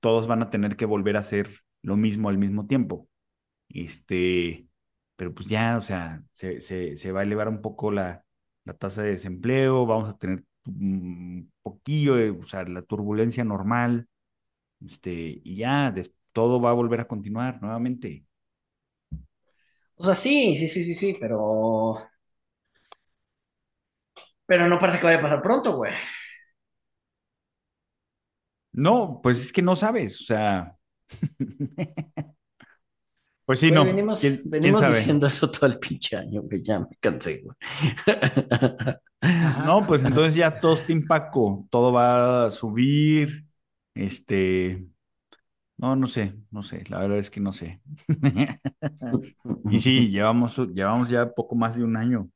todos van a tener que volver a hacer lo mismo al mismo tiempo. Este, pero pues ya, o sea, se, se, se va a elevar un poco la, la tasa de desempleo, vamos a tener un poquillo de, o sea, la turbulencia normal, este, y ya, todo va a volver a continuar nuevamente. O sea, sí, sí, sí, sí, sí, pero. Pero no parece que vaya a pasar pronto, güey. No, pues es que no sabes, o sea, pues sí, Güey, no, venimos, diciendo eso todo el pinche año, güey. Ya me cansé, güey. No, pues entonces ya todo está impacto, todo va a subir, este, no, no sé, no sé, la verdad es que no sé. Y sí, llevamos, llevamos ya poco más de un año.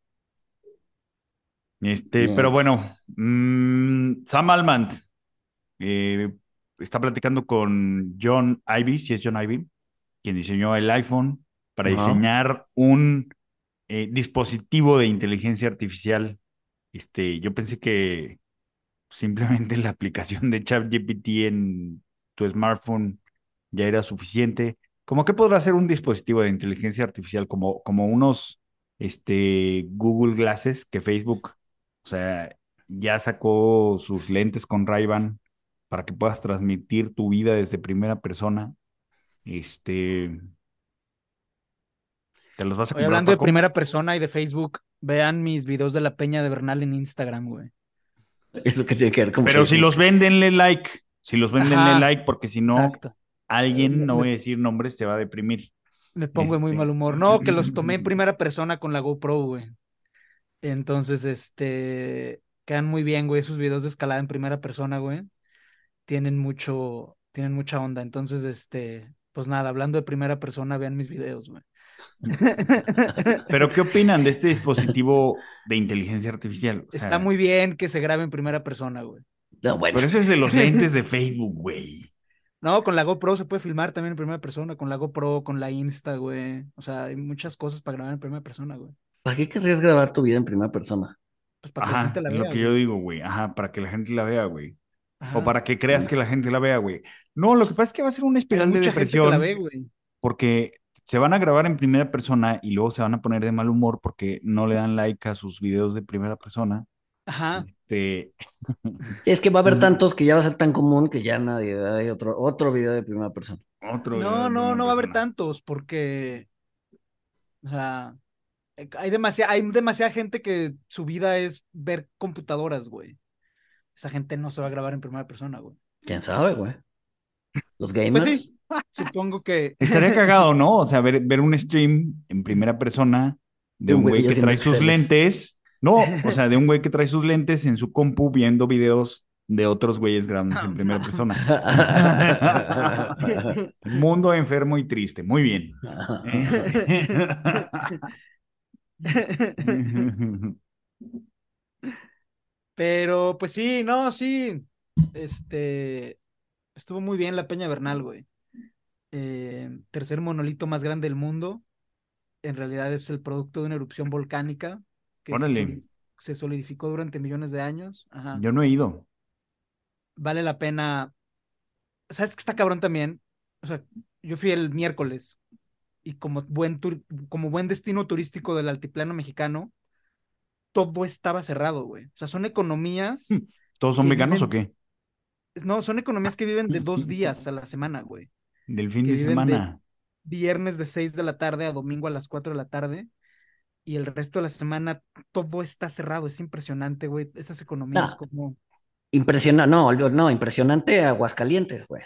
Este, pero bueno, mm, Sam Altman eh, está platicando con John Ivy, si es John Ivy, quien diseñó el iPhone para diseñar un eh, dispositivo de inteligencia artificial. Este, yo pensé que simplemente la aplicación de ChatGPT en tu smartphone ya era suficiente. ¿Cómo que podrá ser un dispositivo de inteligencia artificial como, como unos este, Google Glasses que Facebook, o sea, ya sacó sus lentes con Ray-Ban para que puedas transmitir tu vida desde primera persona? Este, ¿te los vas a Oye, comprar, hablando de primera persona y de Facebook, vean mis videos de la Peña de Bernal en Instagram, güey. Es lo que tiene que ver con Pero si los ven, denle like. Si los ven, denle like, porque si no, exacto. alguien, Me, no voy a decir nombres, se va a deprimir. me pongo de muy mal Este. humor. No, que los tomé en primera persona con la GoPro, güey. Entonces, este, quedan muy bien, güey, esos videos de escalada en primera persona, güey. Tienen mucho, tienen mucha onda. Entonces, este, pues nada, hablando de primera persona, vean mis videos, güey. Pero, ¿qué opinan de este dispositivo de inteligencia artificial? O Está muy bien que se grabe en primera persona, güey. No, bueno. pero eso es de los lentes de Facebook, güey. No, con la GoPro se puede filmar también en primera persona, con la GoPro, con la Insta, güey. O sea, hay muchas cosas para grabar en primera persona, güey. ¿Para qué querrías grabar tu vida en primera persona? Pues para que la Ajá, gente la es lo vea, que yo digo, güey. Ajá, para que la gente la vea, güey. O Ajá. para que creas que la gente la vea, güey. No, lo que pasa es que va a ser una espiral de mucha gente que la ve, depresión güey. porque se van a grabar en primera persona y luego se van a poner de mal humor porque no le dan like a sus videos de primera persona. Ajá. Este, Es que va a haber y tantos que ya va a ser tan común que ya nadie hay otro, otro video de primera persona. otro No, no, no va a haber tantos porque, o sea, hay demasiada, hay demasiada gente que su vida es ver computadoras, güey. Esa gente no se va a grabar en primera persona, güey. ¿Quién sabe, güey? Los Pues gamers. sí, supongo que Estaría cagado, ¿no? O sea, ver, ver un stream en primera persona de De un güey que trae sus lentes. No, o sea, de un güey que trae sus lentes en su compu viendo videos de otros güeyes grabándose en primera persona. Mundo enfermo y triste. Muy bien. Pero, pues sí, no, sí. Este. Estuvo muy bien la Peña Bernal, güey. Eh, tercer monolito más grande del mundo. En realidad es el producto de una erupción volcánica que se, solidificó durante millones de años. Ajá. Yo no he ido. Vale la pena. ¿Sabes que está cabrón también? O sea, yo fui el miércoles y como buen, tur- como buen destino turístico del altiplano mexicano, todo estaba cerrado, güey. O sea, son economías. ¿Todos son veganos o qué? No, son economías que viven de dos días a la semana, güey. Del fin que de viven de- semana. Viernes de 6 de la tarde a domingo a las 4 de la tarde. Y el resto de la semana todo está cerrado. Es impresionante, güey. Esas economías No. como Impresionante, no, olvido- no, impresionante Aguascalientes, güey.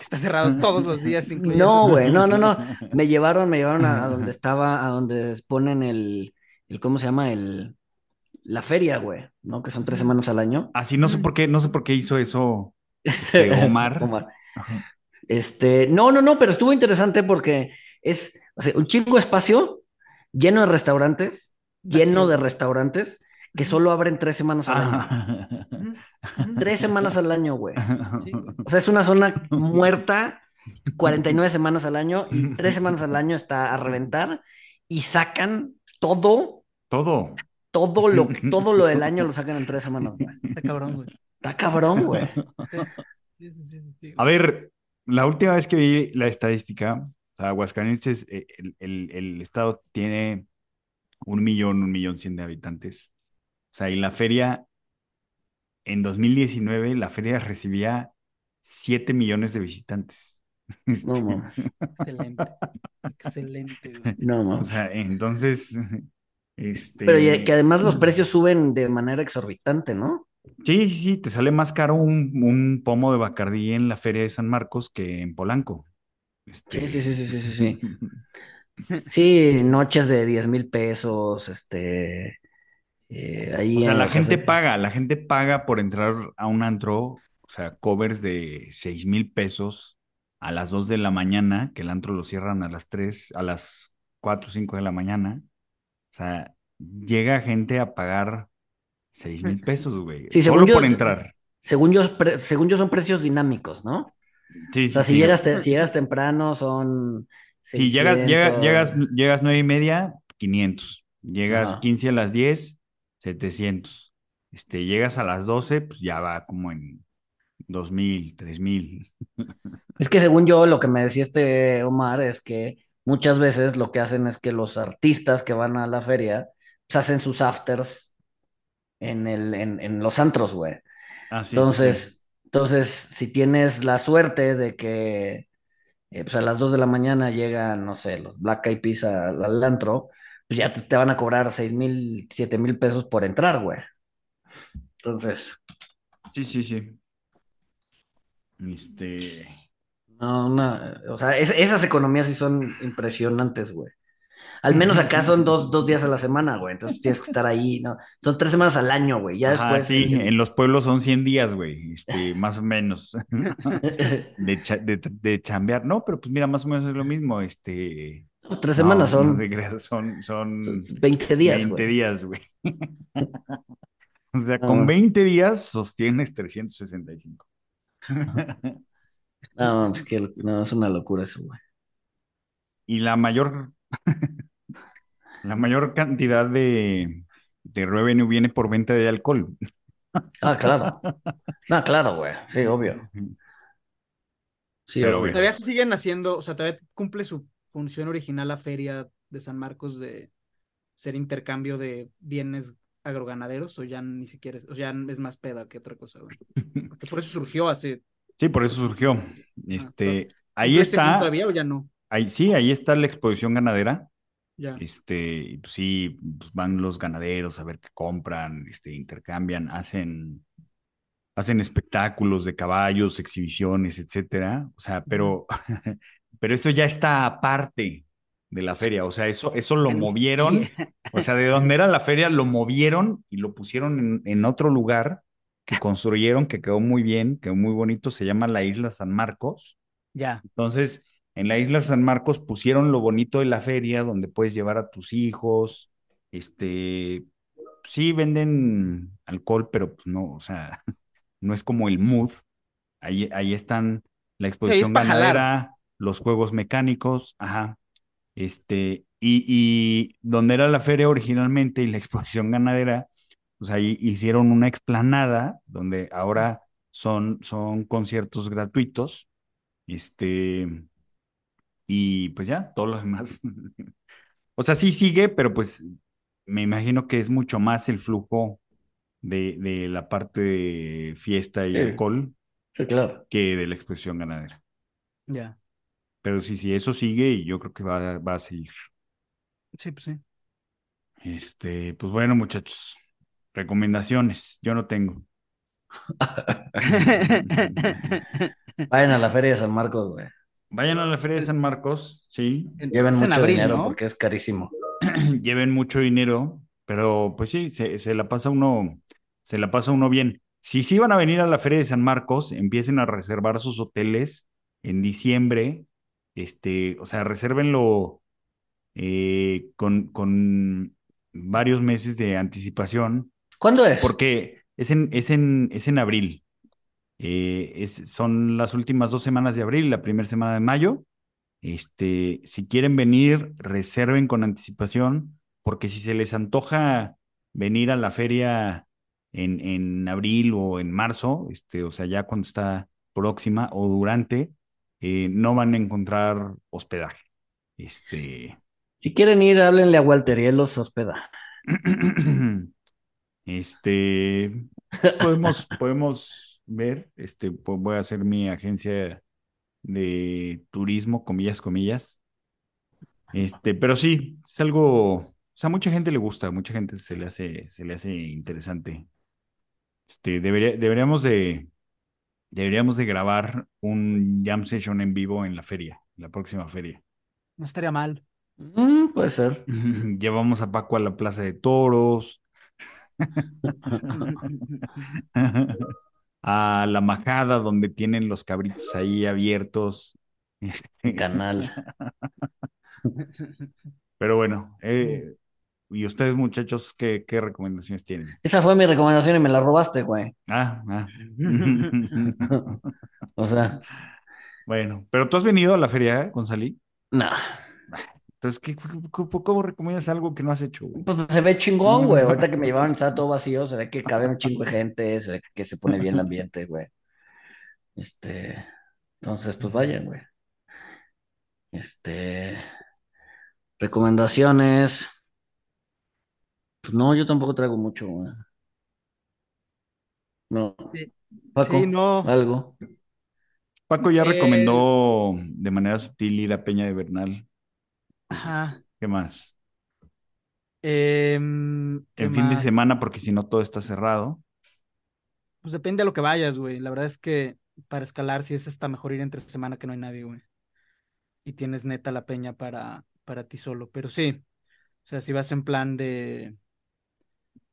Que está cerrado todos los días, incluyendo. No, güey, no, no, no. Me llevaron, me llevaron a, a donde estaba, a donde ponen el, el, ¿cómo se llama? El, la feria, güey, ¿no? Que son tres semanas al año. Así no sé por qué, no sé por qué hizo eso este, Omar. Omar. Este, no, no, no, pero estuvo interesante porque es, o sea, un chingo espacio lleno de restaurantes, lleno Así de es. restaurantes que solo abren tres semanas al año. Ah. Tres semanas al año, güey. Sí, güey. O sea, es una zona muerta 49 semanas al año y tres semanas al año está a reventar y sacan todo, Todo. todo lo, todo lo del año lo sacan en tres semanas, güey. Está cabrón, güey. Está cabrón, güey. Sí, sí, sí, sí, sí, A ver, la última vez que vi la estadística, o sea, Aguascalientes, eh, el, el- el estado tiene un millón, un millón cien de habitantes. O sea, y la feria, en 2019, la feria recibía 7 millones de visitantes. No, mames. Excelente. Excelente, güey. No, O mames. sea, entonces, este... Pero ya- que además los precios suben de manera exorbitante, ¿no? Sí, sí, sí, te sale más caro un, un pomo de Bacardí en la feria de San Marcos que en Polanco. Este, Sí, sí, sí, sí, sí, sí, sí. Sí, noches de 10 mil pesos, este, eh, ahí, O sea, la gente se- paga, la gente paga por entrar a un antro, o sea, covers de 6 mil pesos a las 2 de la mañana, que el antro lo cierran a las 3, a las 4 o 5 de la mañana. O sea, llega gente a pagar 6 mil pesos, güey, Sí, solo según yo- por entrar. según yo, pre- según yo son precios dinámicos, ¿no? Sí, O sea, sí, si sí. llegas, te- si llegas temprano son Si llegas, llega- 600. llegas, llegas 9 y media, 500. Llegas Ajá. 15 a las 10, 700. Este, llegas a las 12, pues ya va como en 2000, 3000. Es que según yo, lo que me decía este Omar es que muchas veces lo que hacen es que los artistas que van a la feria pues, hacen sus afters en el, en, en los antros, güey. Ah, sí. Entonces, entonces, si tienes la suerte de que eh, pues a las 2 de la mañana llegan, no sé, los Black Eyed Peas al, al antro, pues ya te, te van a cobrar 6 mil, 7 mil pesos por entrar, güey. Entonces, Sí, sí, sí. Este. no, una- o sea, es- esas economías sí son impresionantes, güey. Al menos acá son dos, dos días a la semana, güey. Entonces tienes que estar ahí, ¿no? Son tres semanas al año, güey. Ya después. sí, el- en los pueblos son 100 días, güey, este, más o menos, de, cha- de, de chambear. No, pero pues mira, más o menos es lo mismo, este. Tres no, semanas no son, son, son son 20 días, 20 güey. días, güey. O sea, No. con 20 días sostienes 365. No, es que no, es una locura eso, güey. Y la mayor, la mayor cantidad de, de revenue viene por venta de alcohol. Ah, claro. No, claro, güey. Sí, obvio. Sí, Pero, obvio. Todavía se siguen haciendo, o sea, todavía cumple su función original la feria de San Marcos de ser intercambio de bienes agroganaderos, o ya ni siquiera, es, o ya es más peda que otra cosa. Porque por eso surgió hace. Sí, por eso surgió. Este, ahí ¿cumple ese fin está, todavía o ya no? ahí, sí, ahí está la exposición ganadera. Ya. Este, pues, sí, pues, van los ganaderos a ver qué compran, este, intercambian, hacen, hacen espectáculos de caballos, exhibiciones, etcétera. O sea, pero, pero eso ya está aparte de la feria. O sea, eso, eso lo movieron. O sea, de donde era la feria, lo movieron y lo pusieron en, en otro lugar que construyeron, que quedó muy bien, quedó muy bonito. Se llama la Isla San Marcos. Ya. Entonces, en la isla San Marcos pusieron lo bonito de la feria, donde puedes llevar a tus hijos, Este, sí venden alcohol, pero pues no, o sea, no es como el mood. Ahí, ahí están la exposición jalar. ganadera, los juegos mecánicos, ajá. Este, y, y donde era la feria originalmente y la exposición ganadera, pues ahí hicieron una explanada donde ahora son, son conciertos gratuitos. Este, y pues ya, todo lo demás. O sea, sí sigue, pero pues me imagino que es mucho más el flujo de, de la parte de fiesta y Sí. alcohol Sí, claro. que de la exposición ganadera. Ya. Pero sí, sí, eso sigue y yo creo que va, va a seguir. Sí, pues sí. Este, pues bueno, muchachos, recomendaciones, yo no tengo. Vayan a la Feria de San Marcos, güey. Vayan a la Feria de San Marcos, sí, Lleven mucho abril, dinero ¿no? porque es carísimo. lleven mucho dinero, pero pues sí, se, se la pasa uno, se la pasa uno bien. Si sí van a venir a la Feria de San Marcos, empiecen a reservar sus hoteles en diciembre, este, o sea, resérvenlo eh, con, con varios meses de anticipación, ¿Cuándo es? porque es en, es en, es en abril. Eh, es- son las últimas dos semanas de abril, la primera semana de mayo. Este, si quieren venir, reserven con anticipación, porque si se les antoja venir a la feria en, en abril o en marzo, este, o sea, ya cuando está próxima o durante, eh, no van a encontrar hospedaje. Este, Si quieren ir, háblenle a Walter y él los hospeda. este, podemos, podemos ver, este, pues voy a hacer mi agencia de turismo, comillas, comillas. Este, pero sí, es algo, o sea, mucha gente le gusta, mucha gente se le hace, se le hace interesante. Este, debería, deberíamos de, deberíamos de grabar un jam session en vivo en la feria, en la próxima feria. No estaría mal. Mm, puede ser. Llevamos a Paco a la Plaza de Toros, a la majada donde tienen los cabritos ahí abiertos. Canal. Pero bueno, eh, ¿y ustedes muchachos qué, qué recomendaciones tienen? Esa fue mi recomendación y me la robaste, güey. Ah, ah. O sea, Bueno, pero tú has venido a la feria, eh, Gonzalí. no. Entonces, ¿qué, cómo, cómo recomiendas algo que no has hecho? güey? Pues se ve chingón, güey. Ahorita que me llevaron está todo vacío, se ve que cabe un chingo de gente, se ve que se pone bien el ambiente, güey. Este, entonces, pues vayan, güey. Este, recomendaciones. Pues no, yo tampoco traigo mucho, güey. No. Sí. Paco, Sí, no. algo. Paco ya Eh, recomendó de manera sutil ir a Peña de Bernal. Ajá. ¿Qué más? Em, ¿qué En fin de más? semana, porque si no todo está cerrado. Pues depende a lo que vayas, güey. La verdad es que para escalar sí es hasta mejor ir entre semana que no hay nadie, güey. Y tienes neta la peña para, para ti solo. Pero sí, o sea, si vas en plan de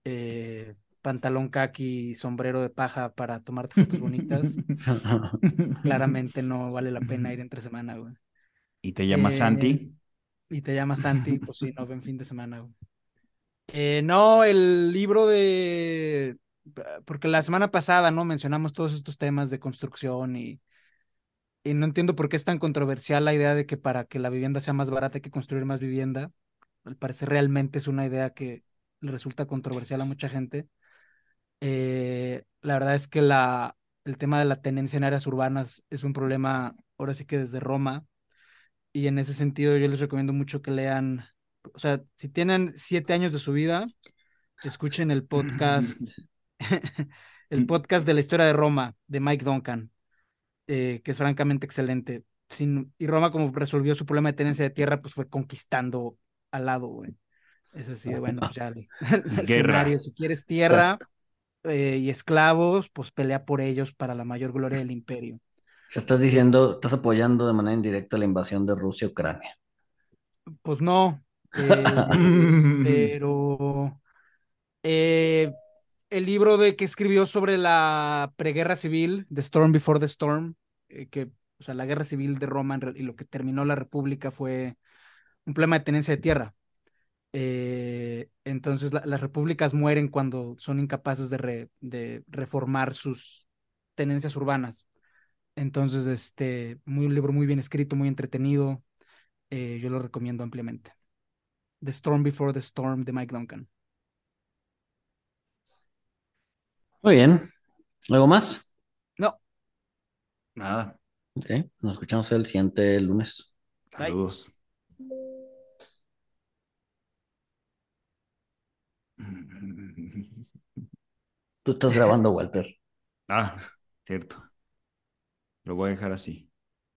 eh, pantalón kaki y sombrero de paja para tomarte fotos bonitas, claramente no vale la pena ir entre semana, güey. Y te llamas Eh, Santi. Y te llamas Santi, pues sí, no ven fin de semana, güey. Eh, no, el libro de... Porque la semana pasada, ¿no? Mencionamos todos estos temas de construcción y, y no entiendo por qué es tan controversial la idea de que para que la vivienda sea más barata hay que construir más vivienda. Al parecer realmente es una idea que resulta controversial a mucha gente. Eh, la verdad es que la, el tema de la tenencia en áreas urbanas es un problema, ahora sí que desde Roma. Y en ese sentido yo les recomiendo mucho que lean, o sea, si tienen siete años de su vida, escuchen el podcast, el podcast de la historia de Roma, de Mike Duncan, eh, que es francamente excelente. Sin, y Roma como resolvió su problema de tenencia de tierra, pues fue conquistando al lado, güey. Es así, bueno, pues ya, Guerra. si quieres tierra eh, y esclavos, pues pelea por ellos para la mayor gloria del imperio. O sea, estás diciendo, estás apoyando de manera indirecta la invasión de Rusia a Ucrania. Pues no, eh, pero eh, el libro de que escribió sobre la preguerra civil, The Storm Before the Storm, eh, que, o sea, la guerra civil de Roma y lo que terminó la república fue un problema de tenencia de tierra. Eh, entonces la- las repúblicas mueren cuando son incapaces de, re- de reformar sus tenencias urbanas. Entonces, este, muy, un libro muy bien escrito, muy entretenido. eh, yo lo recomiendo ampliamente. The Storm Before the Storm de Mike Duncan. Muy bien. ¿Algo más? No, Nada. Ok, nos escuchamos el siguiente lunes. Bye. Saludos. Tú estás grabando, Walter. Ah, cierto. Lo voy a dejar así.